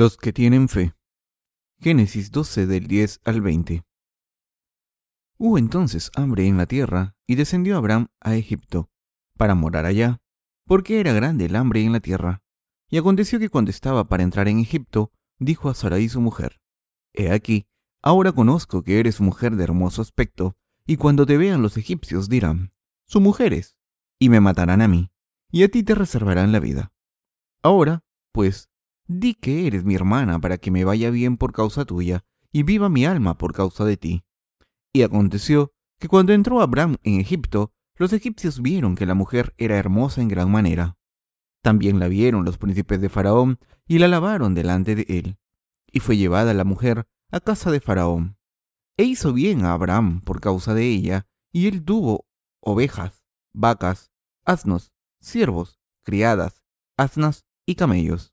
Los que tienen fe. Génesis 12 del 10 al 20. Hubo entonces hambre en la tierra y descendió Abraham a Egipto para morar allá, porque era grande el hambre en la tierra. Y aconteció que cuando estaba para entrar en Egipto, dijo a Sarai su mujer, He aquí, ahora conozco que eres mujer de hermoso aspecto, y cuando te vean los egipcios dirán, su mujer es, y me matarán a mí, y a ti te reservarán la vida. Ahora, pues, Di que eres mi hermana para que me vaya bien por causa tuya, y viva mi alma por causa de ti. Y aconteció que cuando entró Abraham en Egipto, los egipcios vieron que la mujer era hermosa en gran manera. También la vieron los príncipes de Faraón y la lavaron delante de él. Y fue llevada la mujer a casa de Faraón. E hizo bien a Abraham por causa de ella, y él tuvo ovejas, vacas, asnos, siervos, criadas, asnas y camellos.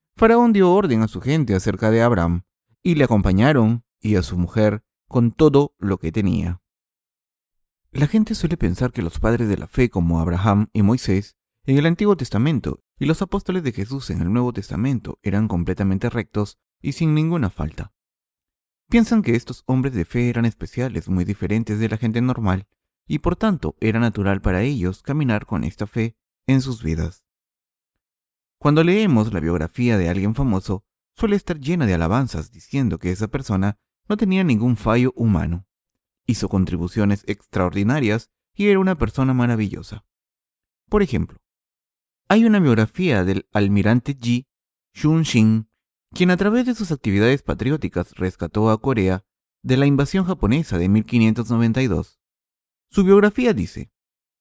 Faraón dio orden a su gente acerca de Abraham, y le acompañaron, y a su mujer, con todo lo que tenía. La gente suele pensar que los padres de la fe como Abraham y Moisés en el Antiguo Testamento y los apóstoles de Jesús en el Nuevo Testamento eran completamente rectos y sin ninguna falta. Piensan que estos hombres de fe eran especiales, muy diferentes de la gente normal, y por tanto era natural para ellos caminar con esta fe en sus vidas. Cuando leemos la biografía de alguien famoso, suele estar llena de alabanzas diciendo que esa persona no tenía ningún fallo humano. Hizo contribuciones extraordinarias y era una persona maravillosa. Por ejemplo, hay una biografía del almirante Ji Shun-shin, quien a través de sus actividades patrióticas rescató a Corea de la invasión japonesa de 1592. Su biografía dice,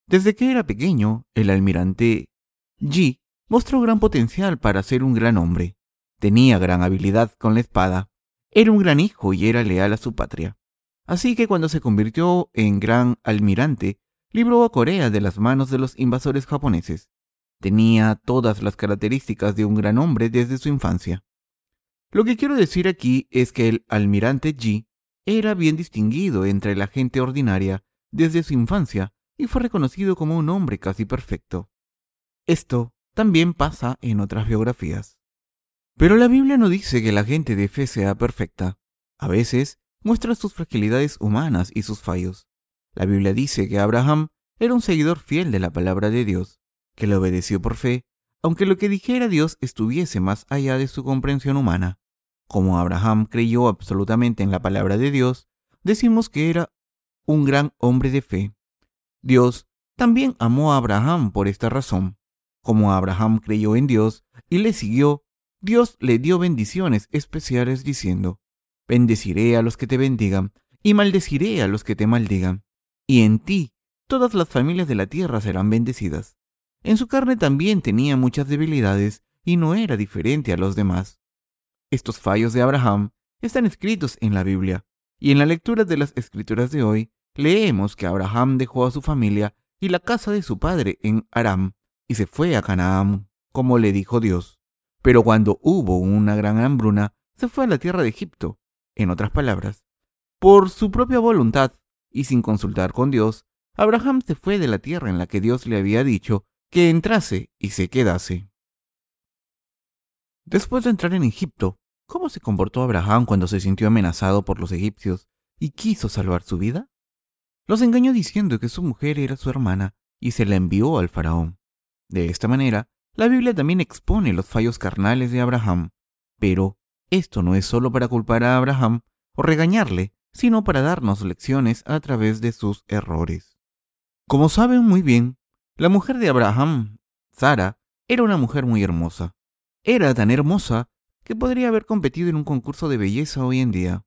desde que era pequeño, el almirante Ji mostró gran potencial para ser un gran hombre. Tenía gran habilidad con la espada. Era un gran hijo y era leal a su patria. Así que cuando se convirtió en gran almirante, libró a Corea de las manos de los invasores japoneses. Tenía todas las características de un gran hombre desde su infancia. Lo que quiero decir aquí es que el almirante Ji era bien distinguido entre la gente ordinaria desde su infancia y fue reconocido como un hombre casi perfecto. Esto también pasa en otras biografías. Pero la Biblia no dice que la gente de fe sea perfecta. A veces muestra sus fragilidades humanas y sus fallos. La Biblia dice que Abraham era un seguidor fiel de la palabra de Dios, que le obedeció por fe, aunque lo que dijera Dios estuviese más allá de su comprensión humana. Como Abraham creyó absolutamente en la palabra de Dios, decimos que era un gran hombre de fe. Dios también amó a Abraham por esta razón. Como Abraham creyó en Dios y le siguió, Dios le dio bendiciones especiales diciendo, Bendeciré a los que te bendigan y maldeciré a los que te maldigan, y en ti todas las familias de la tierra serán bendecidas. En su carne también tenía muchas debilidades y no era diferente a los demás. Estos fallos de Abraham están escritos en la Biblia, y en la lectura de las escrituras de hoy leemos que Abraham dejó a su familia y la casa de su padre en Aram y se fue a Canaán, como le dijo Dios. Pero cuando hubo una gran hambruna, se fue a la tierra de Egipto. En otras palabras, por su propia voluntad y sin consultar con Dios, Abraham se fue de la tierra en la que Dios le había dicho que entrase y se quedase. Después de entrar en Egipto, ¿cómo se comportó Abraham cuando se sintió amenazado por los egipcios y quiso salvar su vida? Los engañó diciendo que su mujer era su hermana y se la envió al faraón. De esta manera, la Biblia también expone los fallos carnales de Abraham, pero esto no es solo para culpar a Abraham o regañarle, sino para darnos lecciones a través de sus errores. Como saben muy bien, la mujer de Abraham, Sara, era una mujer muy hermosa. Era tan hermosa que podría haber competido en un concurso de belleza hoy en día.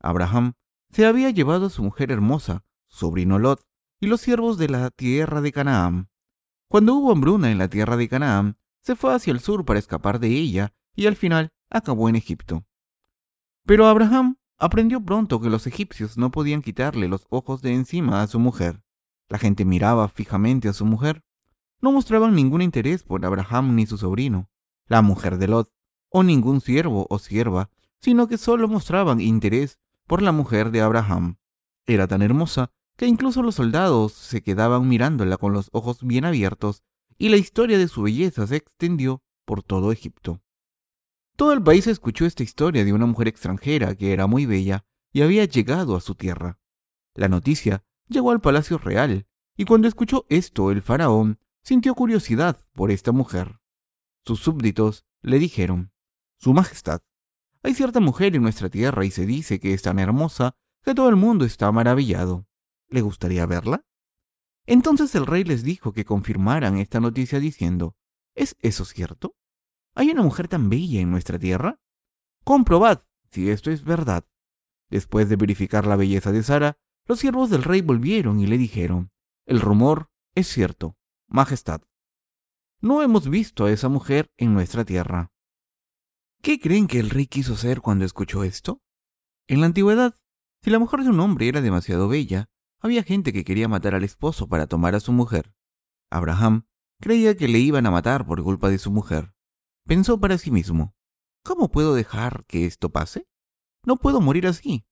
Abraham se había llevado a su mujer hermosa, sobrino Lot, y los siervos de la tierra de Canaán. Cuando hubo hambruna en la tierra de Canaán, se fue hacia el sur para escapar de ella y al final acabó en Egipto. Pero Abraham aprendió pronto que los egipcios no podían quitarle los ojos de encima a su mujer. La gente miraba fijamente a su mujer. No mostraban ningún interés por Abraham ni su sobrino, la mujer de Lot, o ningún siervo o sierva, sino que solo mostraban interés por la mujer de Abraham. Era tan hermosa que incluso los soldados se quedaban mirándola con los ojos bien abiertos, y la historia de su belleza se extendió por todo Egipto. Todo el país escuchó esta historia de una mujer extranjera que era muy bella y había llegado a su tierra. La noticia llegó al palacio real, y cuando escuchó esto el faraón sintió curiosidad por esta mujer. Sus súbditos le dijeron, Su Majestad, hay cierta mujer en nuestra tierra y se dice que es tan hermosa que todo el mundo está maravillado. ¿Le gustaría verla? Entonces el rey les dijo que confirmaran esta noticia diciendo, ¿Es eso cierto? ¿Hay una mujer tan bella en nuestra tierra? Comprobad si esto es verdad. Después de verificar la belleza de Sara, los siervos del rey volvieron y le dijeron, el rumor es cierto, Majestad. No hemos visto a esa mujer en nuestra tierra. ¿Qué creen que el rey quiso hacer cuando escuchó esto? En la antigüedad, si la mujer de un hombre era demasiado bella, había gente que quería matar al esposo para tomar a su mujer. Abraham creía que le iban a matar por culpa de su mujer. Pensó para sí mismo, ¿cómo puedo dejar que esto pase? No puedo morir así.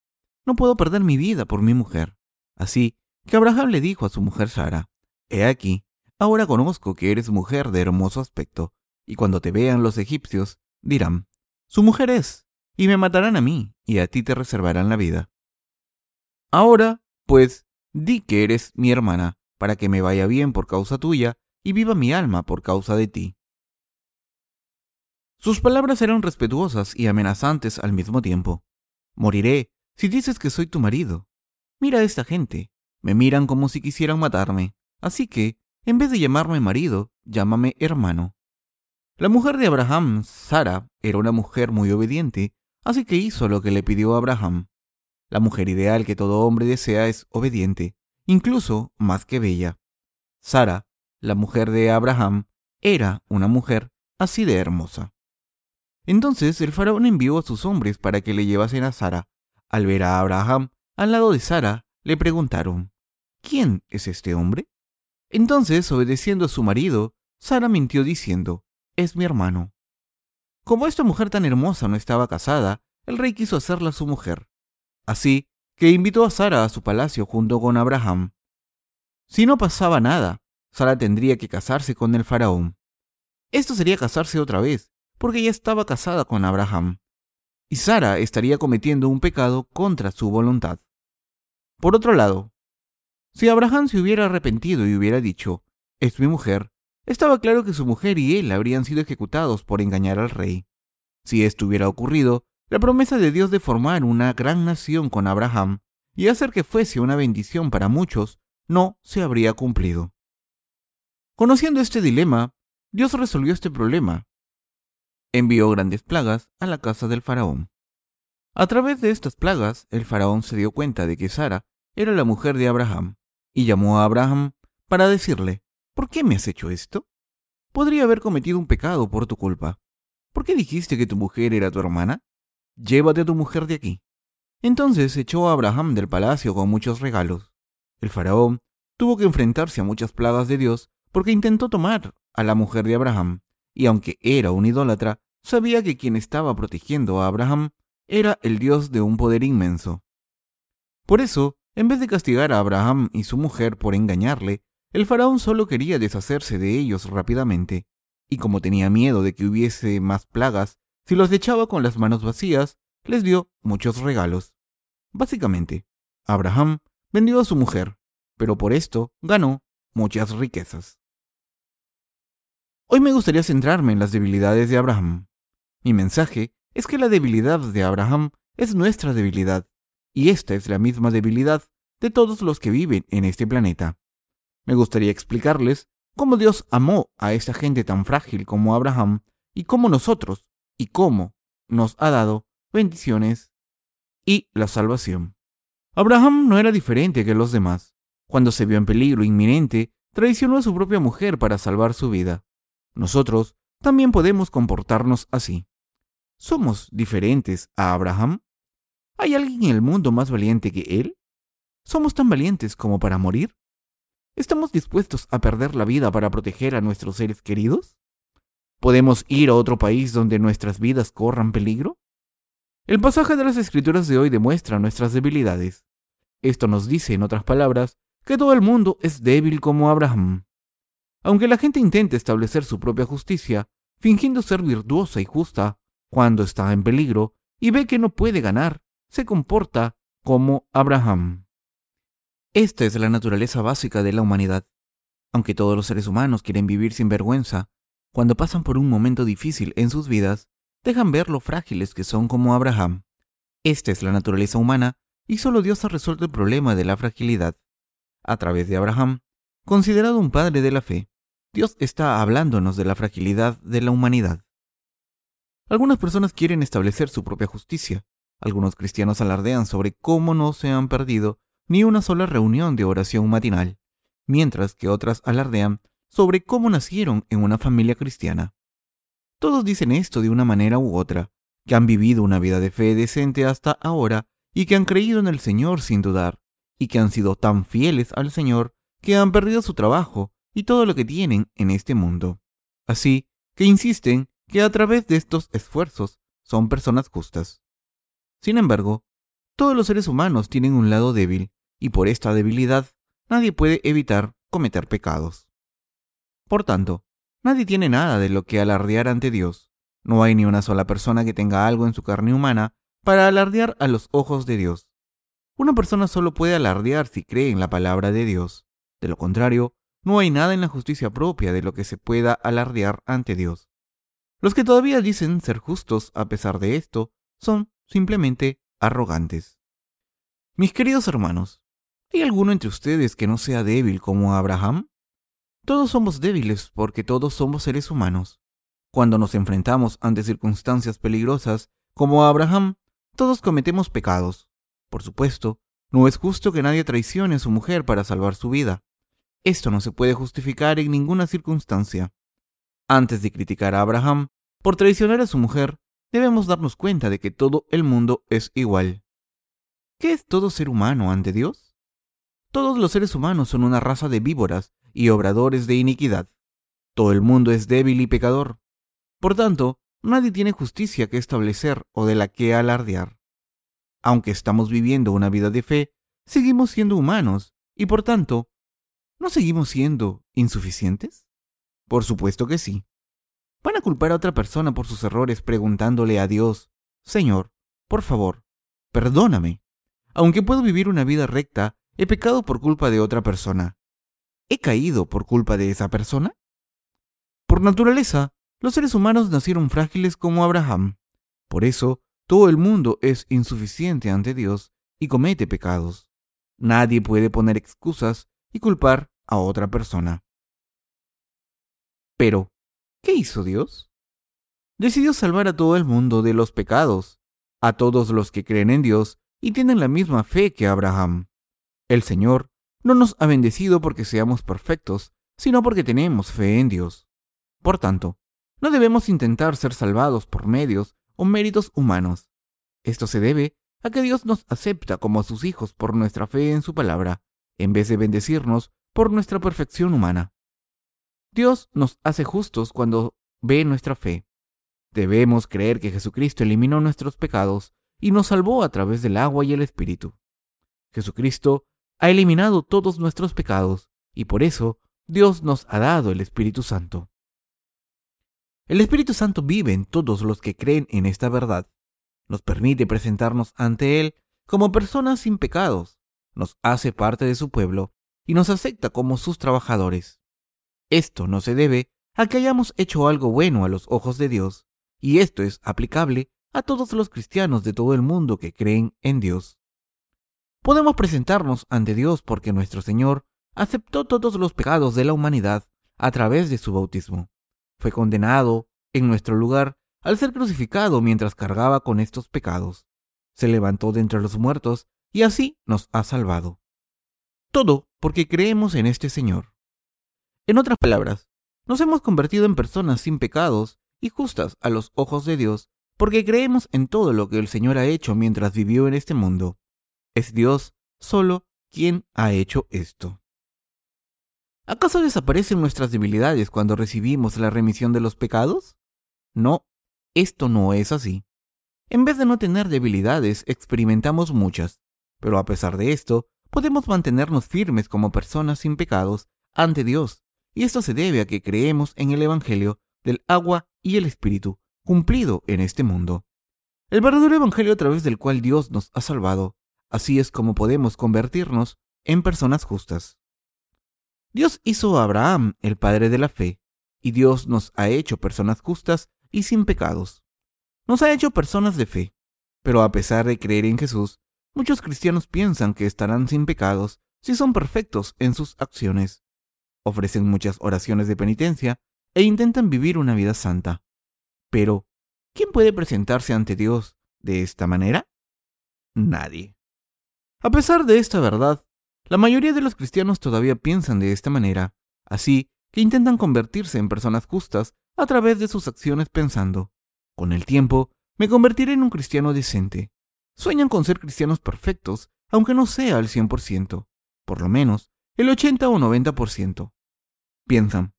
No puedo perder mi vida por mi mujer. Así que Abraham le dijo a su mujer Sara, He aquí, ahora conozco que eres mujer de hermoso aspecto, y cuando te vean los egipcios, dirán, Su mujer es, y me matarán a mí, y a ti te reservarán la vida. Ahora, pues, di que eres mi hermana, para que me vaya bien por causa tuya, y viva mi alma por causa de ti. Sus palabras eran respetuosas y amenazantes al mismo tiempo. Moriré si dices que soy tu marido. Mira a esta gente. Me miran como si quisieran matarme. Así que, en vez de llamarme marido, llámame hermano. La mujer de Abraham, Sara, era una mujer muy obediente, así que hizo lo que le pidió Abraham. La mujer ideal que todo hombre desea es obediente, incluso más que bella. Sara, la mujer de Abraham, era una mujer así de hermosa. Entonces el faraón envió a sus hombres para que le llevasen a Sara. Al ver a Abraham al lado de Sara, le preguntaron, ¿quién es este hombre? Entonces, obedeciendo a su marido, Sara mintió diciendo, es mi hermano. Como esta mujer tan hermosa no estaba casada, el rey quiso hacerla su mujer. Así que invitó a Sara a su palacio junto con Abraham. Si no pasaba nada, Sara tendría que casarse con el faraón. Esto sería casarse otra vez, porque ya estaba casada con Abraham, y Sara estaría cometiendo un pecado contra su voluntad. Por otro lado, si Abraham se hubiera arrepentido y hubiera dicho, es mi mujer, estaba claro que su mujer y él habrían sido ejecutados por engañar al rey. Si esto hubiera ocurrido, la promesa de Dios de formar una gran nación con Abraham y hacer que fuese una bendición para muchos no se habría cumplido. Conociendo este dilema, Dios resolvió este problema envió grandes plagas a la casa del faraón. A través de estas plagas, el faraón se dio cuenta de que Sara era la mujer de Abraham, y llamó a Abraham para decirle, ¿por qué me has hecho esto? Podría haber cometido un pecado por tu culpa. ¿Por qué dijiste que tu mujer era tu hermana? Llévate a tu mujer de aquí. Entonces echó a Abraham del palacio con muchos regalos. El faraón tuvo que enfrentarse a muchas plagas de Dios porque intentó tomar a la mujer de Abraham, y aunque era un idólatra, sabía que quien estaba protegiendo a Abraham era el Dios de un poder inmenso. Por eso, en vez de castigar a Abraham y su mujer por engañarle, el faraón solo quería deshacerse de ellos rápidamente, y como tenía miedo de que hubiese más plagas, si los echaba con las manos vacías, les dio muchos regalos. Básicamente, Abraham vendió a su mujer, pero por esto ganó muchas riquezas. Hoy me gustaría centrarme en las debilidades de Abraham. Mi mensaje es que la debilidad de Abraham es nuestra debilidad, y esta es la misma debilidad de todos los que viven en este planeta. Me gustaría explicarles cómo Dios amó a esta gente tan frágil como Abraham y cómo nosotros y cómo nos ha dado bendiciones y la salvación. Abraham no era diferente que los demás. Cuando se vio en peligro inminente, traicionó a su propia mujer para salvar su vida. Nosotros también podemos comportarnos así. ¿Somos diferentes a Abraham? ¿Hay alguien en el mundo más valiente que él? ¿Somos tan valientes como para morir? ¿Estamos dispuestos a perder la vida para proteger a nuestros seres queridos? ¿Podemos ir a otro país donde nuestras vidas corran peligro? El pasaje de las escrituras de hoy demuestra nuestras debilidades. Esto nos dice, en otras palabras, que todo el mundo es débil como Abraham. Aunque la gente intente establecer su propia justicia, fingiendo ser virtuosa y justa, cuando está en peligro y ve que no puede ganar, se comporta como Abraham. Esta es la naturaleza básica de la humanidad. Aunque todos los seres humanos quieren vivir sin vergüenza, cuando pasan por un momento difícil en sus vidas, dejan ver lo frágiles que son como Abraham. Esta es la naturaleza humana y solo Dios ha resuelto el problema de la fragilidad. A través de Abraham, considerado un padre de la fe, Dios está hablándonos de la fragilidad de la humanidad. Algunas personas quieren establecer su propia justicia. Algunos cristianos alardean sobre cómo no se han perdido ni una sola reunión de oración matinal, mientras que otras alardean sobre cómo nacieron en una familia cristiana. Todos dicen esto de una manera u otra, que han vivido una vida de fe decente hasta ahora y que han creído en el Señor sin dudar, y que han sido tan fieles al Señor que han perdido su trabajo y todo lo que tienen en este mundo. Así que insisten que a través de estos esfuerzos son personas justas. Sin embargo, todos los seres humanos tienen un lado débil, y por esta debilidad nadie puede evitar cometer pecados. Por tanto, nadie tiene nada de lo que alardear ante Dios. No hay ni una sola persona que tenga algo en su carne humana para alardear a los ojos de Dios. Una persona solo puede alardear si cree en la palabra de Dios. De lo contrario, no hay nada en la justicia propia de lo que se pueda alardear ante Dios. Los que todavía dicen ser justos a pesar de esto son simplemente arrogantes. Mis queridos hermanos, ¿hay alguno entre ustedes que no sea débil como Abraham? Todos somos débiles porque todos somos seres humanos. Cuando nos enfrentamos ante circunstancias peligrosas, como Abraham, todos cometemos pecados. Por supuesto, no es justo que nadie traicione a su mujer para salvar su vida. Esto no se puede justificar en ninguna circunstancia. Antes de criticar a Abraham por traicionar a su mujer, debemos darnos cuenta de que todo el mundo es igual. ¿Qué es todo ser humano ante Dios? Todos los seres humanos son una raza de víboras y obradores de iniquidad. Todo el mundo es débil y pecador. Por tanto, nadie tiene justicia que establecer o de la que alardear. Aunque estamos viviendo una vida de fe, seguimos siendo humanos y por tanto, ¿no seguimos siendo insuficientes? Por supuesto que sí. ¿Van a culpar a otra persona por sus errores preguntándole a Dios, Señor, por favor, perdóname? Aunque puedo vivir una vida recta, he pecado por culpa de otra persona. ¿He caído por culpa de esa persona? Por naturaleza, los seres humanos nacieron frágiles como Abraham. Por eso, todo el mundo es insuficiente ante Dios y comete pecados. Nadie puede poner excusas y culpar a otra persona. Pero, ¿qué hizo Dios? Decidió salvar a todo el mundo de los pecados, a todos los que creen en Dios y tienen la misma fe que Abraham. El Señor no nos ha bendecido porque seamos perfectos, sino porque tenemos fe en Dios. Por tanto, no debemos intentar ser salvados por medios o méritos humanos. Esto se debe a que Dios nos acepta como sus hijos por nuestra fe en su palabra, en vez de bendecirnos por nuestra perfección humana. Dios nos hace justos cuando ve nuestra fe. Debemos creer que Jesucristo eliminó nuestros pecados y nos salvó a través del agua y el Espíritu. Jesucristo ha eliminado todos nuestros pecados y por eso Dios nos ha dado el Espíritu Santo. El Espíritu Santo vive en todos los que creen en esta verdad. Nos permite presentarnos ante Él como personas sin pecados, nos hace parte de su pueblo y nos acepta como sus trabajadores. Esto no se debe a que hayamos hecho algo bueno a los ojos de Dios, y esto es aplicable a todos los cristianos de todo el mundo que creen en Dios. Podemos presentarnos ante Dios porque nuestro Señor aceptó todos los pecados de la humanidad a través de su bautismo. Fue condenado en nuestro lugar al ser crucificado mientras cargaba con estos pecados. Se levantó de entre los muertos y así nos ha salvado. Todo porque creemos en este Señor. En otras palabras, nos hemos convertido en personas sin pecados y justas a los ojos de Dios porque creemos en todo lo que el Señor ha hecho mientras vivió en este mundo. Es Dios solo quien ha hecho esto. ¿Acaso desaparecen nuestras debilidades cuando recibimos la remisión de los pecados? No, esto no es así. En vez de no tener debilidades, experimentamos muchas, pero a pesar de esto, podemos mantenernos firmes como personas sin pecados ante Dios, y esto se debe a que creemos en el Evangelio del agua y el Espíritu, cumplido en este mundo. El verdadero Evangelio a través del cual Dios nos ha salvado. Así es como podemos convertirnos en personas justas. Dios hizo a Abraham el padre de la fe, y Dios nos ha hecho personas justas y sin pecados. Nos ha hecho personas de fe, pero a pesar de creer en Jesús, muchos cristianos piensan que estarán sin pecados si son perfectos en sus acciones. Ofrecen muchas oraciones de penitencia e intentan vivir una vida santa. Pero, ¿quién puede presentarse ante Dios de esta manera? Nadie. A pesar de esta verdad, la mayoría de los cristianos todavía piensan de esta manera, así que intentan convertirse en personas justas a través de sus acciones pensando, con el tiempo, me convertiré en un cristiano decente. Sueñan con ser cristianos perfectos, aunque no sea al 100%, por lo menos el 80 o 90%. Piensan,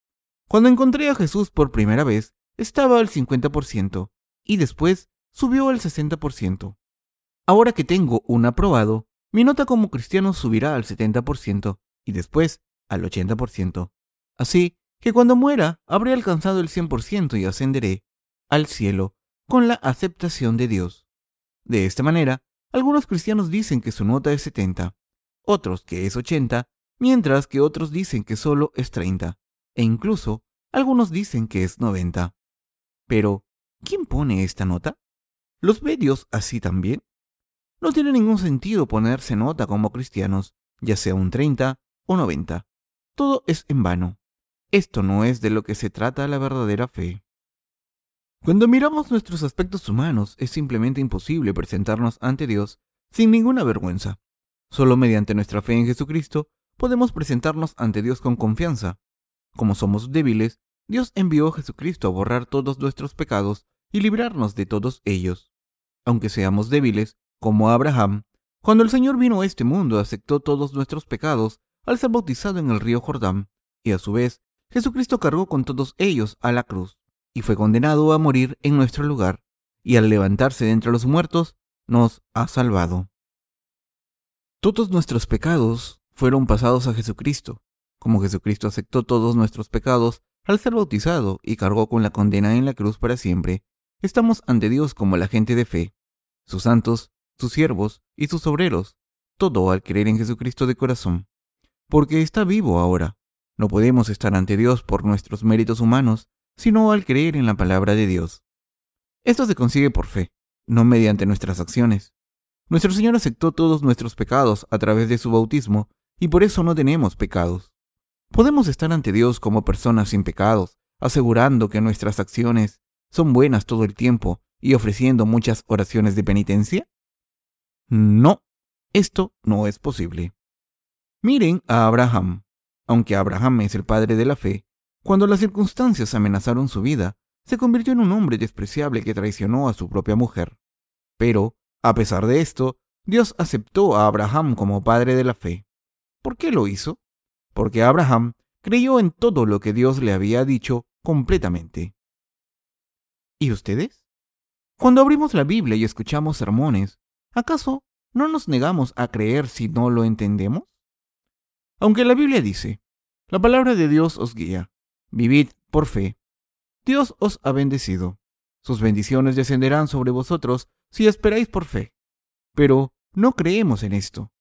cuando encontré a Jesús por primera vez, estaba al 50% y después subió al 60%. Ahora que tengo un aprobado, mi nota como cristiano subirá al 70% y después al 80%. Así que cuando muera habré alcanzado el 100% y ascenderé al cielo con la aceptación de Dios. De esta manera, algunos cristianos dicen que su nota es 70, otros que es 80, mientras que otros dicen que solo es 30, e incluso algunos dicen que es 90. Pero, ¿quién pone esta nota? ¿Los ve Dios así también? No tiene ningún sentido ponerse nota como cristianos, ya sea un 30 o 90. Todo es en vano. Esto no es de lo que se trata la verdadera fe. Cuando miramos nuestros aspectos humanos, es simplemente imposible presentarnos ante Dios sin ninguna vergüenza. Solo mediante nuestra fe en Jesucristo podemos presentarnos ante Dios con confianza. Como somos débiles, Dios envió a Jesucristo a borrar todos nuestros pecados y librarnos de todos ellos. Aunque seamos débiles, como Abraham, cuando el Señor vino a este mundo aceptó todos nuestros pecados al ser bautizado en el río Jordán, y a su vez Jesucristo cargó con todos ellos a la cruz y fue condenado a morir en nuestro lugar, y al levantarse de entre los muertos, nos ha salvado. Todos nuestros pecados fueron pasados a Jesucristo, como Jesucristo aceptó todos nuestros pecados al ser bautizado y cargó con la condena en la cruz para siempre, estamos ante Dios como la gente de fe, sus santos, sus siervos y sus obreros, todo al creer en Jesucristo de corazón, porque está vivo ahora no podemos estar ante Dios por nuestros méritos humanos, sino al creer en la palabra de Dios. Esto se consigue por fe, no mediante nuestras acciones. Nuestro Señor aceptó todos nuestros pecados a través de su bautismo y por eso no tenemos pecados. ¿Podemos estar ante Dios como personas sin pecados, asegurando que nuestras acciones son buenas todo el tiempo y ofreciendo muchas oraciones de penitencia? No, esto no es posible. Miren a Abraham. Aunque Abraham es el padre de la fe, cuando las circunstancias amenazaron su vida, se convirtió en un hombre despreciable que traicionó a su propia mujer. Pero, a pesar de esto, Dios aceptó a Abraham como padre de la fe. ¿Por qué lo hizo? Porque Abraham creyó en todo lo que Dios le había dicho completamente. ¿Y ustedes? Cuando abrimos la Biblia y escuchamos sermones, ¿acaso no nos negamos a creer si no lo entendemos? Aunque la Biblia dice, la palabra de Dios os guía, vivid por fe. Dios os ha bendecido. Sus bendiciones descenderán sobre vosotros si esperáis por fe. Pero no creemos en esto.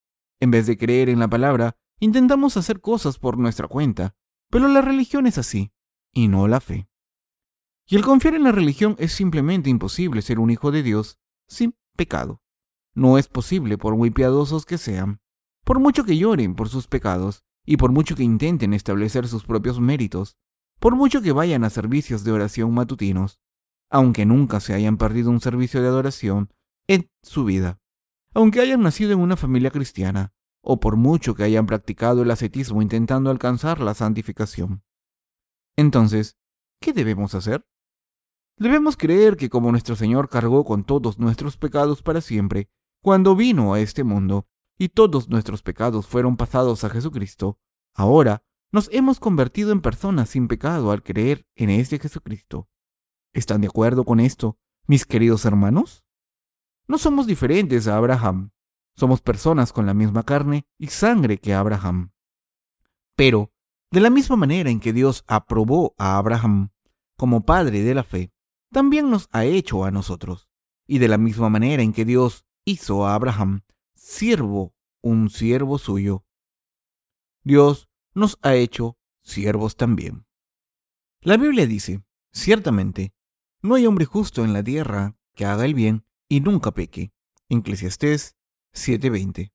En vez de creer en la palabra, intentamos hacer cosas por nuestra cuenta, pero la religión es así, y no la fe. Y el confiar en la religión es simplemente imposible ser un hijo de Dios sin pecado. No es posible por muy piadosos que sean. Por mucho que lloren por sus pecados, y por mucho que intenten establecer sus propios méritos, por mucho que vayan a servicios de oración matutinos, aunque nunca se hayan perdido un servicio de adoración en su vida, aunque hayan nacido en una familia cristiana, o por mucho que hayan practicado el ascetismo intentando alcanzar la santificación. Entonces, ¿qué debemos hacer? Debemos creer que como nuestro Señor cargó con todos nuestros pecados para siempre, cuando vino a este mundo, y todos nuestros pecados fueron pasados a Jesucristo, ahora nos hemos convertido en personas sin pecado al creer en este Jesucristo. ¿Están de acuerdo con esto, mis queridos hermanos? No somos diferentes a Abraham. Somos personas con la misma carne y sangre que Abraham. Pero, de la misma manera en que Dios aprobó a Abraham como padre de la fe, también nos ha hecho a nosotros. Y de la misma manera en que Dios hizo a Abraham siervo, un siervo suyo, Dios nos ha hecho siervos también. La Biblia dice, ciertamente, no hay hombre justo en la tierra que haga el bien y nunca peque. Eclesiastés 7:20.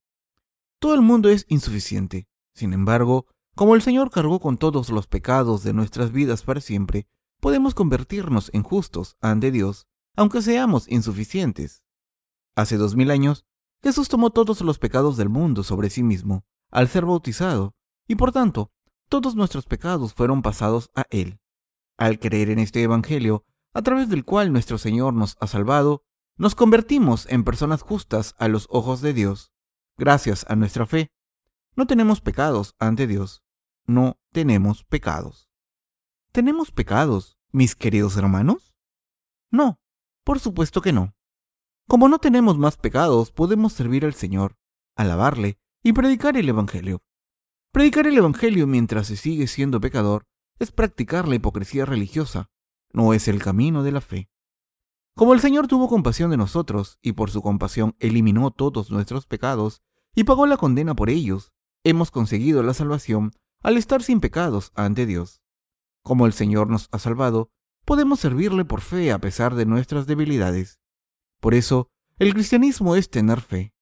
Todo el mundo es insuficiente. Sin embargo, como el Señor cargó con todos los pecados de nuestras vidas para siempre, podemos convertirnos en justos ante Dios, aunque seamos insuficientes. Hace dos mil años, Jesús tomó todos los pecados del mundo sobre sí mismo, al ser bautizado, y por tanto, todos nuestros pecados fueron pasados a Él. Al creer en este Evangelio, a través del cual nuestro Señor nos ha salvado, nos convertimos en personas justas a los ojos de Dios. Gracias a nuestra fe, no tenemos pecados ante Dios. No tenemos pecados. ¿Tenemos pecados mis queridos hermanos? No, por supuesto que no. Como no tenemos más pecados, podemos servir al Señor, alabarle y predicar el Evangelio. Predicar el Evangelio mientras se sigue siendo pecador es practicar la hipocresía religiosa, no es el camino de la fe. Como el Señor tuvo compasión de nosotros y por su compasión eliminó todos nuestros pecados y pagó la condena por ellos, hemos conseguido la salvación al estar sin pecados ante Dios. Como el Señor nos ha salvado, podemos servirle por fe a pesar de nuestras debilidades. Por eso, el cristianismo es tener fe.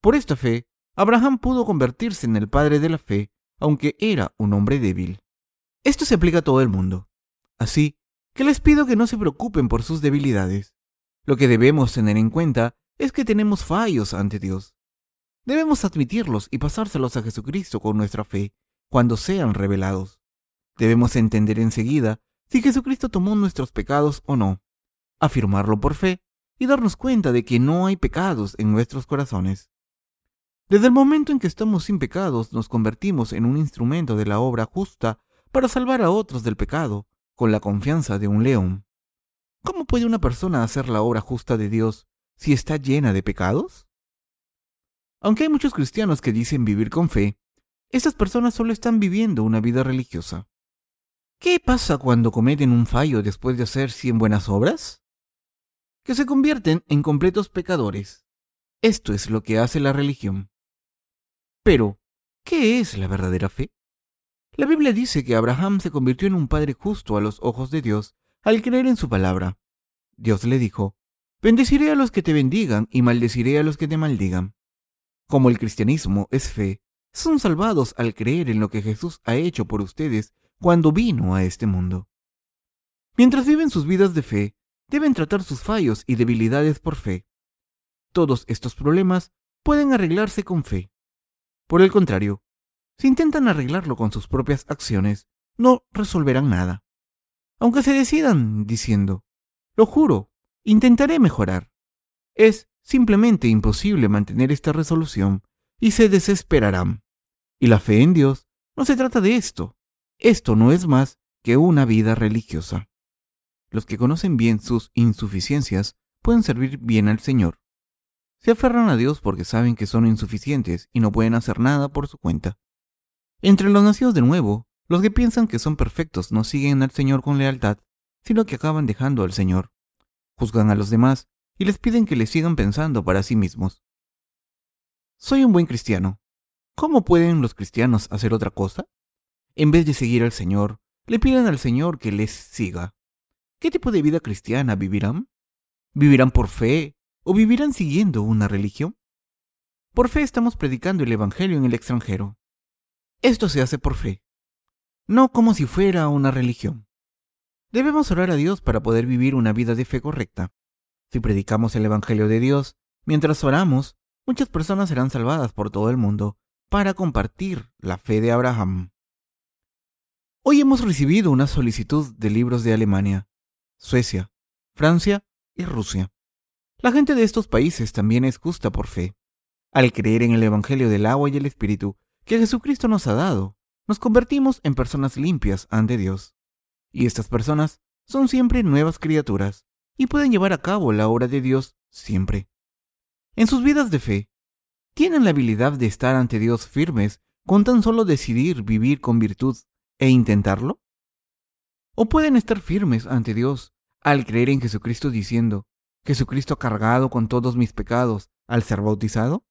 Por esta fe, Abraham pudo convertirse en el padre de la fe, aunque era un hombre débil. Esto se aplica a todo el mundo. Así que les pido que no se preocupen por sus debilidades. Lo que debemos tener en cuenta es que tenemos fallos ante Dios. Debemos admitirlos y pasárselos a Jesucristo con nuestra fe cuando sean revelados. Debemos entender enseguida si Jesucristo tomó nuestros pecados o no, afirmarlo por fe y darnos cuenta de que no hay pecados en nuestros corazones. Desde el momento en que estamos sin pecados, nos convertimos en un instrumento de la obra justa para salvar a otros del pecado, con la confianza de un león. ¿Cómo puede una persona hacer la obra justa de Dios si está llena de pecados? Aunque hay muchos cristianos que dicen vivir con fe, estas personas solo están viviendo una vida religiosa. ¿Qué pasa cuando cometen un fallo después de hacer cien buenas obras? Que se convierten en completos pecadores. Esto es lo que hace la religión. Pero, ¿qué es la verdadera fe? La Biblia dice que Abraham se convirtió en un padre justo a los ojos de Dios al creer en su palabra. Dios le dijo, Bendeciré a los que te bendigan y maldeciré a los que te maldigan. Como el cristianismo es fe, son salvados al creer en lo que Jesús ha hecho por ustedes cuando vino a este mundo. Mientras viven sus vidas de fe, deben tratar sus fallos y debilidades por fe. Todos estos problemas pueden arreglarse con fe. Por el contrario, si intentan arreglarlo con sus propias acciones, no resolverán nada. Aunque se decidan diciendo, lo juro, intentaré mejorar. Es simplemente imposible mantener esta resolución y se desesperarán. Y la fe en Dios no se trata de esto. Esto no es más que una vida religiosa. Los que conocen bien sus insuficiencias pueden servir bien al Señor. Se aferran a Dios porque saben que son insuficientes y no pueden hacer nada por su cuenta. Entre los nacidos de nuevo, los que piensan que son perfectos no siguen al Señor con lealtad, sino que acaban dejando al Señor. Juzgan a los demás y les piden que les sigan pensando para sí mismos. Soy un buen cristiano. ¿Cómo pueden los cristianos hacer otra cosa? en vez de seguir al Señor, le piden al Señor que les siga. ¿Qué tipo de vida cristiana vivirán? ¿Vivirán por fe o vivirán siguiendo una religión? Por fe estamos predicando el Evangelio en el extranjero. Esto se hace por fe, no como si fuera una religión. Debemos orar a Dios para poder vivir una vida de fe correcta. Si predicamos el Evangelio de Dios, mientras oramos, muchas personas serán salvadas por todo el mundo para compartir la fe de Abraham. Hoy hemos recibido una solicitud de libros de Alemania, Suecia, Francia y Rusia. La gente de estos países también es justa por fe. Al creer en el Evangelio del agua y el Espíritu que Jesucristo nos ha dado, nos convertimos en personas limpias ante Dios. Y estas personas son siempre nuevas criaturas y pueden llevar a cabo la obra de Dios siempre. En sus vidas de fe, tienen la habilidad de estar ante Dios firmes con tan solo decidir vivir con virtud e intentarlo? ¿O pueden estar firmes ante Dios al creer en Jesucristo diciendo, Jesucristo ha cargado con todos mis pecados al ser bautizado?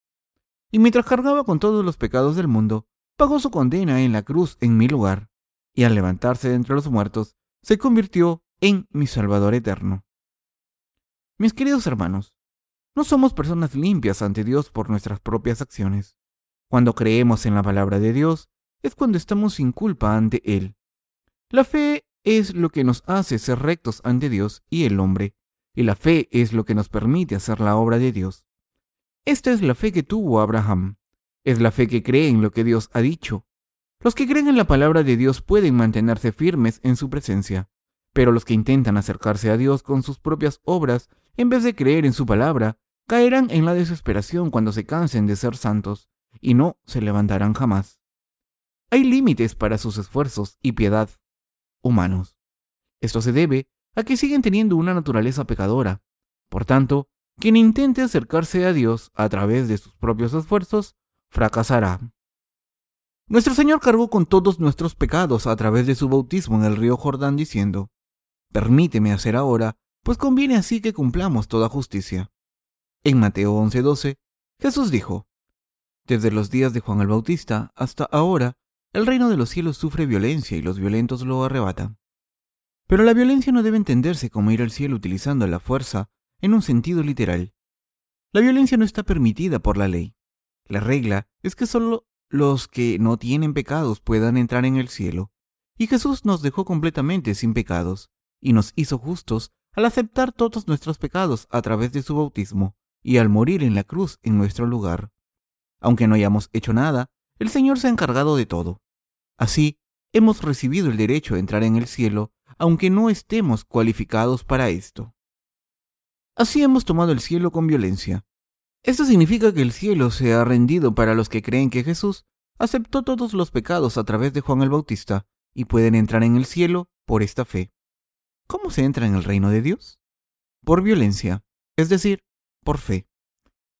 Y mientras cargaba con todos los pecados del mundo, pagó su condena en la cruz en mi lugar, y al levantarse de entre los muertos, se convirtió en mi Salvador eterno. Mis queridos hermanos, no somos personas limpias ante Dios por nuestras propias acciones. Cuando creemos en la palabra de Dios, es cuando estamos sin culpa ante Él. La fe es lo que nos hace ser rectos ante Dios y el hombre, y la fe es lo que nos permite hacer la obra de Dios. Esta es la fe que tuvo Abraham. Es la fe que cree en lo que Dios ha dicho. Los que creen en la palabra de Dios pueden mantenerse firmes en su presencia, pero los que intentan acercarse a Dios con sus propias obras en vez de creer en su palabra, caerán en la desesperación cuando se cansen de ser santos, y no se levantarán jamás. Hay límites para sus esfuerzos y piedad humanos. Esto se debe a que siguen teniendo una naturaleza pecadora. Por tanto, quien intente acercarse a Dios a través de sus propios esfuerzos, fracasará. Nuestro Señor cargó con todos nuestros pecados a través de su bautismo en el río Jordán diciendo, Permíteme hacer ahora, pues conviene así que cumplamos toda justicia. En Mateo 11:12, Jesús dijo, Desde los días de Juan el Bautista hasta ahora, el reino de los cielos sufre violencia y los violentos lo arrebatan. Pero la violencia no debe entenderse como ir al cielo utilizando la fuerza en un sentido literal. La violencia no está permitida por la ley. La regla es que solo los que no tienen pecados puedan entrar en el cielo. Y Jesús nos dejó completamente sin pecados, y nos hizo justos al aceptar todos nuestros pecados a través de su bautismo y al morir en la cruz en nuestro lugar. Aunque no hayamos hecho nada, el Señor se ha encargado de todo. Así, hemos recibido el derecho a entrar en el cielo, aunque no estemos cualificados para esto. Así hemos tomado el cielo con violencia. Esto significa que el cielo se ha rendido para los que creen que Jesús aceptó todos los pecados a través de Juan el Bautista y pueden entrar en el cielo por esta fe. ¿Cómo se entra en el reino de Dios? Por violencia, es decir, por fe.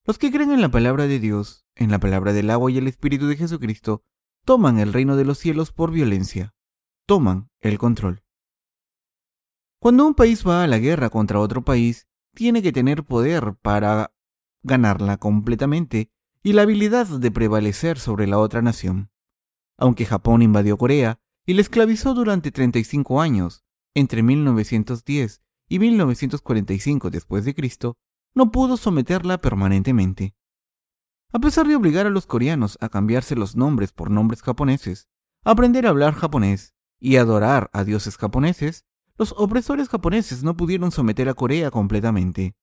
Los que creen en la palabra de Dios, en la palabra del agua y el Espíritu de Jesucristo, toman el reino de los cielos por violencia, toman el control. Cuando un país va a la guerra contra otro país, tiene que tener poder para ganarla completamente y la habilidad de prevalecer sobre la otra nación. Aunque Japón invadió Corea y la esclavizó durante 35 años, entre 1910 y 1945 después de Cristo, no pudo someterla permanentemente. A pesar de obligar a los coreanos a cambiarse los nombres por nombres japoneses, aprender a hablar japonés y adorar a dioses japoneses, los opresores japoneses no pudieron someter a Corea completamente.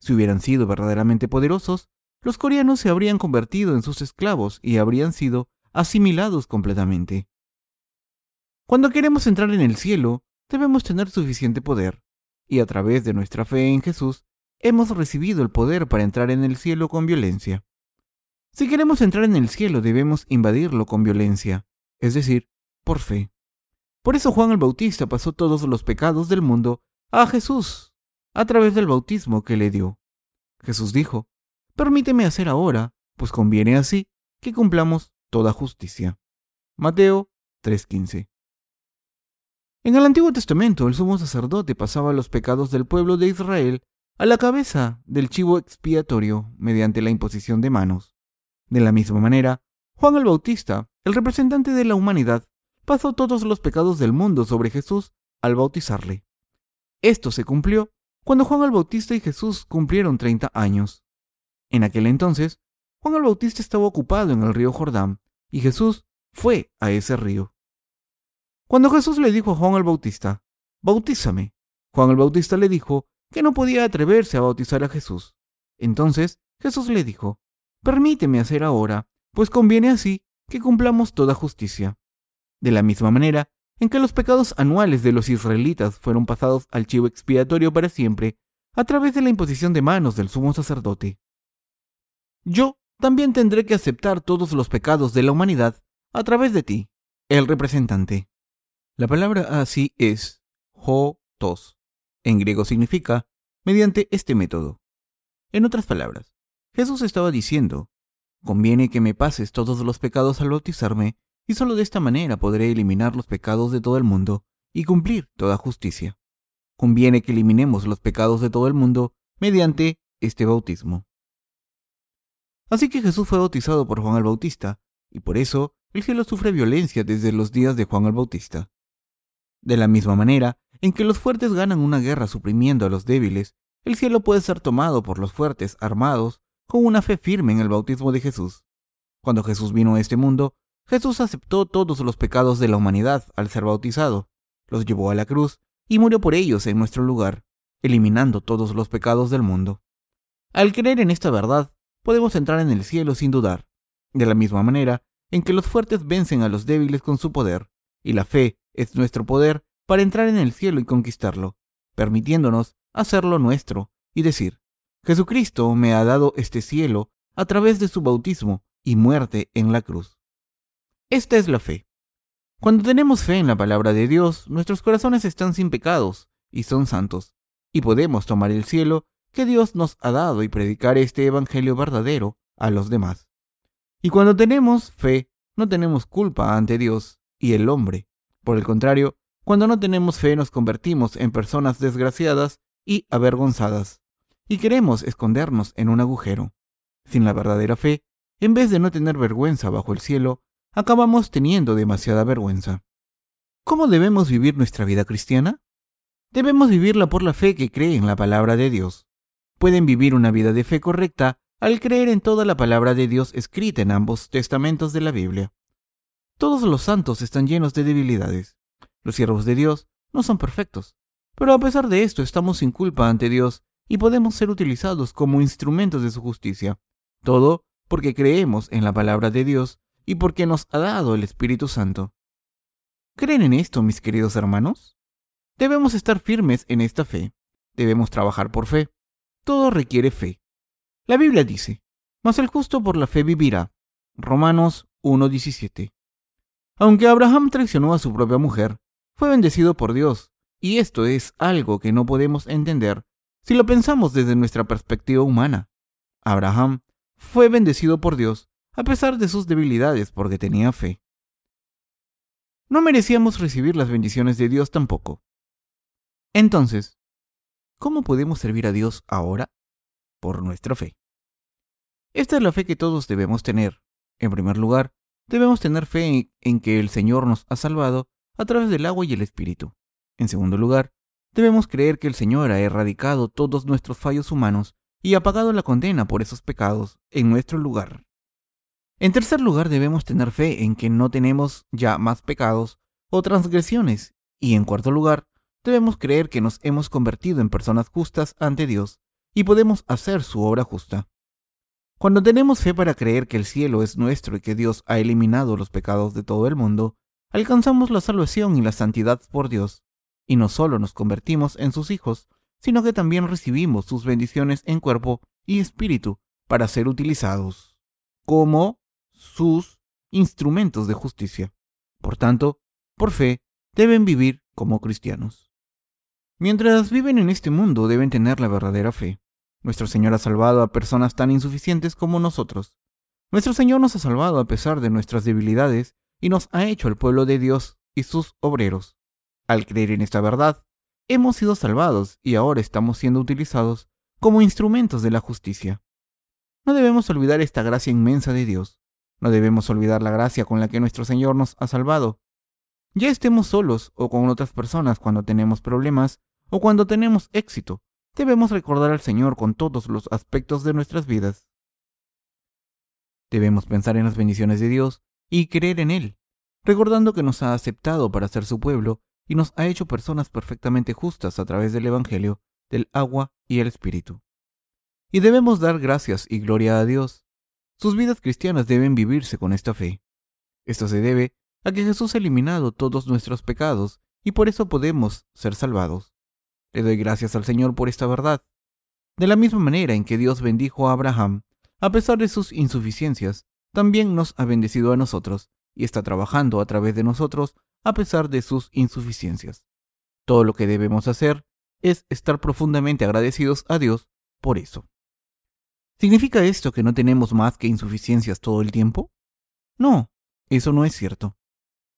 Si hubieran sido verdaderamente poderosos, los coreanos se habrían convertido en sus esclavos y habrían sido asimilados completamente. Cuando queremos entrar en el cielo, debemos tener suficiente poder, y a través de nuestra fe en Jesús, hemos recibido el poder para entrar en el cielo con violencia. Si queremos entrar en el cielo, debemos invadirlo con violencia, es decir, por fe. Por eso Juan el Bautista pasó todos los pecados del mundo a Jesús, a través del bautismo que le dio. Jesús dijo, Permíteme hacer ahora, pues conviene así que cumplamos toda justicia. Mateo 3:15 en el Antiguo Testamento, el sumo sacerdote pasaba los pecados del pueblo de Israel a la cabeza del chivo expiatorio mediante la imposición de manos. De la misma manera, Juan el Bautista, el representante de la humanidad, pasó todos los pecados del mundo sobre Jesús al bautizarle. Esto se cumplió cuando Juan el Bautista y Jesús cumplieron 30 años. En aquel entonces, Juan el Bautista estaba ocupado en el río Jordán y Jesús fue a ese río. Cuando Jesús le dijo a Juan el Bautista, Bautízame, Juan el Bautista le dijo que no podía atreverse a bautizar a Jesús. Entonces Jesús le dijo, Permíteme hacer ahora, pues conviene así que cumplamos toda justicia. De la misma manera, en que los pecados anuales de los israelitas fueron pasados al chivo expiatorio para siempre a través de la imposición de manos del sumo sacerdote. Yo también tendré que aceptar todos los pecados de la humanidad a través de ti, el representante. La palabra así es ho-tos. En griego significa mediante este método. En otras palabras, Jesús estaba diciendo, conviene que me pases todos los pecados al bautizarme, y solo de esta manera podré eliminar los pecados de todo el mundo y cumplir toda justicia. Conviene que eliminemos los pecados de todo el mundo mediante este bautismo. Así que Jesús fue bautizado por Juan el Bautista, y por eso el cielo sufre violencia desde los días de Juan el Bautista. De la misma manera en que los fuertes ganan una guerra suprimiendo a los débiles, el cielo puede ser tomado por los fuertes armados con una fe firme en el bautismo de Jesús. Cuando Jesús vino a este mundo, Jesús aceptó todos los pecados de la humanidad al ser bautizado, los llevó a la cruz y murió por ellos en nuestro lugar, eliminando todos los pecados del mundo. Al creer en esta verdad, podemos entrar en el cielo sin dudar, de la misma manera en que los fuertes vencen a los débiles con su poder, y la fe es nuestro poder para entrar en el cielo y conquistarlo, permitiéndonos hacerlo nuestro y decir, Jesucristo me ha dado este cielo a través de su bautismo y muerte en la cruz. Esta es la fe. Cuando tenemos fe en la palabra de Dios, nuestros corazones están sin pecados y son santos, y podemos tomar el cielo que Dios nos ha dado y predicar este Evangelio verdadero a los demás. Y cuando tenemos fe, no tenemos culpa ante Dios y el hombre. Por el contrario, cuando no tenemos fe nos convertimos en personas desgraciadas y avergonzadas, y queremos escondernos en un agujero. Sin la verdadera fe, en vez de no tener vergüenza bajo el cielo, acabamos teniendo demasiada vergüenza. ¿Cómo debemos vivir nuestra vida cristiana? Debemos vivirla por la fe que cree en la palabra de Dios. Pueden vivir una vida de fe correcta al creer en toda la palabra de Dios escrita en ambos testamentos de la Biblia. Todos los santos están llenos de debilidades. Los siervos de Dios no son perfectos, pero a pesar de esto estamos sin culpa ante Dios y podemos ser utilizados como instrumentos de su justicia. Todo porque creemos en la palabra de Dios y porque nos ha dado el Espíritu Santo. ¿Creen en esto, mis queridos hermanos? Debemos estar firmes en esta fe. Debemos trabajar por fe. Todo requiere fe. La Biblia dice, mas el justo por la fe vivirá. Romanos 1.17. Aunque Abraham traicionó a su propia mujer, fue bendecido por Dios, y esto es algo que no podemos entender si lo pensamos desde nuestra perspectiva humana. Abraham fue bendecido por Dios a pesar de sus debilidades porque tenía fe. No merecíamos recibir las bendiciones de Dios tampoco. Entonces, ¿cómo podemos servir a Dios ahora? Por nuestra fe. Esta es la fe que todos debemos tener. En primer lugar, debemos tener fe en que el Señor nos ha salvado a través del agua y el Espíritu. En segundo lugar, debemos creer que el Señor ha erradicado todos nuestros fallos humanos y ha pagado la condena por esos pecados en nuestro lugar. En tercer lugar, debemos tener fe en que no tenemos ya más pecados o transgresiones. Y en cuarto lugar, debemos creer que nos hemos convertido en personas justas ante Dios y podemos hacer su obra justa. Cuando tenemos fe para creer que el cielo es nuestro y que Dios ha eliminado los pecados de todo el mundo, alcanzamos la salvación y la santidad por Dios, y no solo nos convertimos en sus hijos, sino que también recibimos sus bendiciones en cuerpo y espíritu para ser utilizados como sus instrumentos de justicia. Por tanto, por fe, deben vivir como cristianos. Mientras viven en este mundo deben tener la verdadera fe. Nuestro Señor ha salvado a personas tan insuficientes como nosotros. Nuestro Señor nos ha salvado a pesar de nuestras debilidades y nos ha hecho el pueblo de Dios y sus obreros. Al creer en esta verdad, hemos sido salvados y ahora estamos siendo utilizados como instrumentos de la justicia. No debemos olvidar esta gracia inmensa de Dios. No debemos olvidar la gracia con la que nuestro Señor nos ha salvado. Ya estemos solos o con otras personas cuando tenemos problemas o cuando tenemos éxito, debemos recordar al Señor con todos los aspectos de nuestras vidas. Debemos pensar en las bendiciones de Dios y creer en Él, recordando que nos ha aceptado para ser su pueblo y nos ha hecho personas perfectamente justas a través del Evangelio, del agua y el Espíritu. Y debemos dar gracias y gloria a Dios sus vidas cristianas deben vivirse con esta fe. Esto se debe a que Jesús ha eliminado todos nuestros pecados y por eso podemos ser salvados. Le doy gracias al Señor por esta verdad. De la misma manera en que Dios bendijo a Abraham, a pesar de sus insuficiencias, también nos ha bendecido a nosotros y está trabajando a través de nosotros a pesar de sus insuficiencias. Todo lo que debemos hacer es estar profundamente agradecidos a Dios por eso. ¿Significa esto que no tenemos más que insuficiencias todo el tiempo? No, eso no es cierto.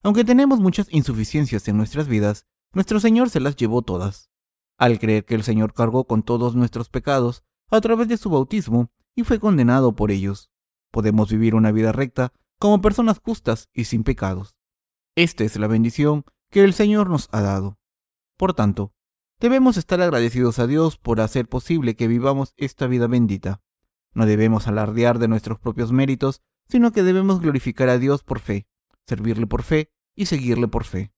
Aunque tenemos muchas insuficiencias en nuestras vidas, nuestro Señor se las llevó todas. Al creer que el Señor cargó con todos nuestros pecados a través de su bautismo y fue condenado por ellos, podemos vivir una vida recta como personas justas y sin pecados. Esta es la bendición que el Señor nos ha dado. Por tanto, debemos estar agradecidos a Dios por hacer posible que vivamos esta vida bendita. No debemos alardear de nuestros propios méritos, sino que debemos glorificar a Dios por fe, servirle por fe y seguirle por fe.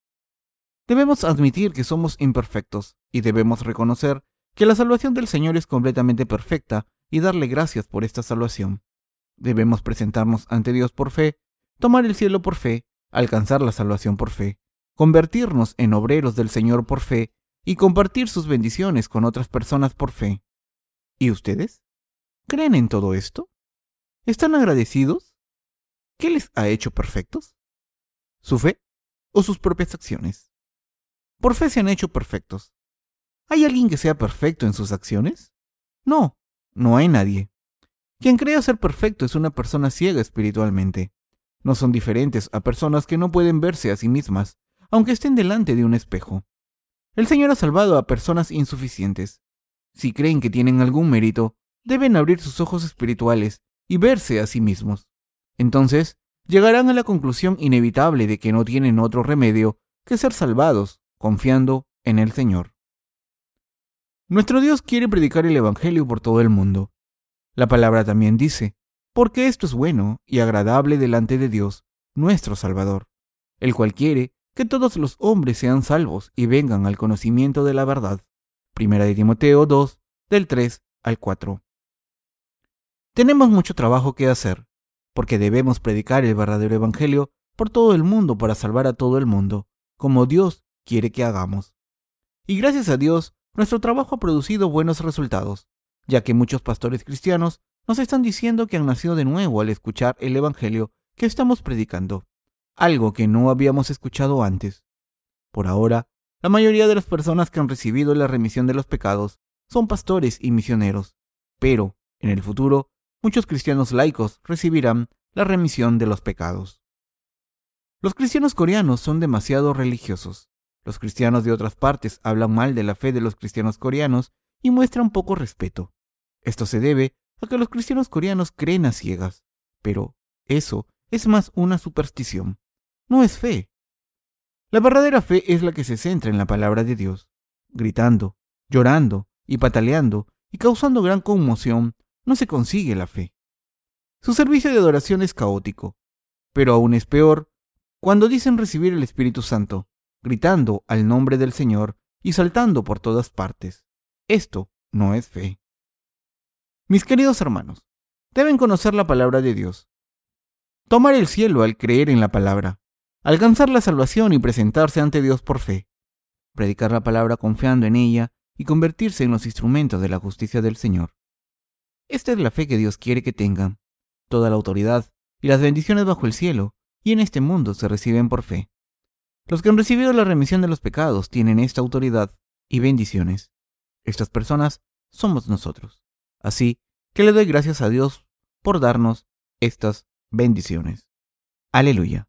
Debemos admitir que somos imperfectos y debemos reconocer que la salvación del Señor es completamente perfecta y darle gracias por esta salvación. Debemos presentarnos ante Dios por fe, tomar el cielo por fe, alcanzar la salvación por fe, convertirnos en obreros del Señor por fe y compartir sus bendiciones con otras personas por fe. ¿Y ustedes? ¿Creen en todo esto? ¿Están agradecidos? ¿Qué les ha hecho perfectos? ¿Su fe o sus propias acciones? Por fe se han hecho perfectos. ¿Hay alguien que sea perfecto en sus acciones? No, no hay nadie. Quien cree ser perfecto es una persona ciega espiritualmente. No son diferentes a personas que no pueden verse a sí mismas, aunque estén delante de un espejo. El Señor ha salvado a personas insuficientes. Si creen que tienen algún mérito, deben abrir sus ojos espirituales y verse a sí mismos. Entonces, llegarán a la conclusión inevitable de que no tienen otro remedio que ser salvados, confiando en el Señor. Nuestro Dios quiere predicar el Evangelio por todo el mundo. La palabra también dice, porque esto es bueno y agradable delante de Dios, nuestro Salvador, el cual quiere que todos los hombres sean salvos y vengan al conocimiento de la verdad. Primera de Timoteo 2, del 3 al 4. Tenemos mucho trabajo que hacer, porque debemos predicar el verdadero Evangelio por todo el mundo para salvar a todo el mundo, como Dios quiere que hagamos. Y gracias a Dios, nuestro trabajo ha producido buenos resultados, ya que muchos pastores cristianos nos están diciendo que han nacido de nuevo al escuchar el Evangelio que estamos predicando algo que no habíamos escuchado antes. Por ahora, la mayoría de las personas que han recibido la remisión de los pecados son pastores y misioneros, pero, en el futuro, muchos cristianos laicos recibirán la remisión de los pecados. Los cristianos coreanos son demasiado religiosos. Los cristianos de otras partes hablan mal de la fe de los cristianos coreanos y muestran poco respeto. Esto se debe a que los cristianos coreanos creen a ciegas, pero eso es más una superstición no es fe. La verdadera fe es la que se centra en la palabra de Dios. Gritando, llorando y pataleando y causando gran conmoción, no se consigue la fe. Su servicio de adoración es caótico, pero aún es peor cuando dicen recibir el Espíritu Santo, gritando al nombre del Señor y saltando por todas partes. Esto no es fe. Mis queridos hermanos, deben conocer la palabra de Dios. Tomar el cielo al creer en la palabra alcanzar la salvación y presentarse ante Dios por fe, predicar la palabra confiando en ella y convertirse en los instrumentos de la justicia del Señor. Esta es la fe que Dios quiere que tengan. Toda la autoridad y las bendiciones bajo el cielo y en este mundo se reciben por fe. Los que han recibido la remisión de los pecados tienen esta autoridad y bendiciones. Estas personas somos nosotros. Así que le doy gracias a Dios por darnos estas bendiciones. Aleluya.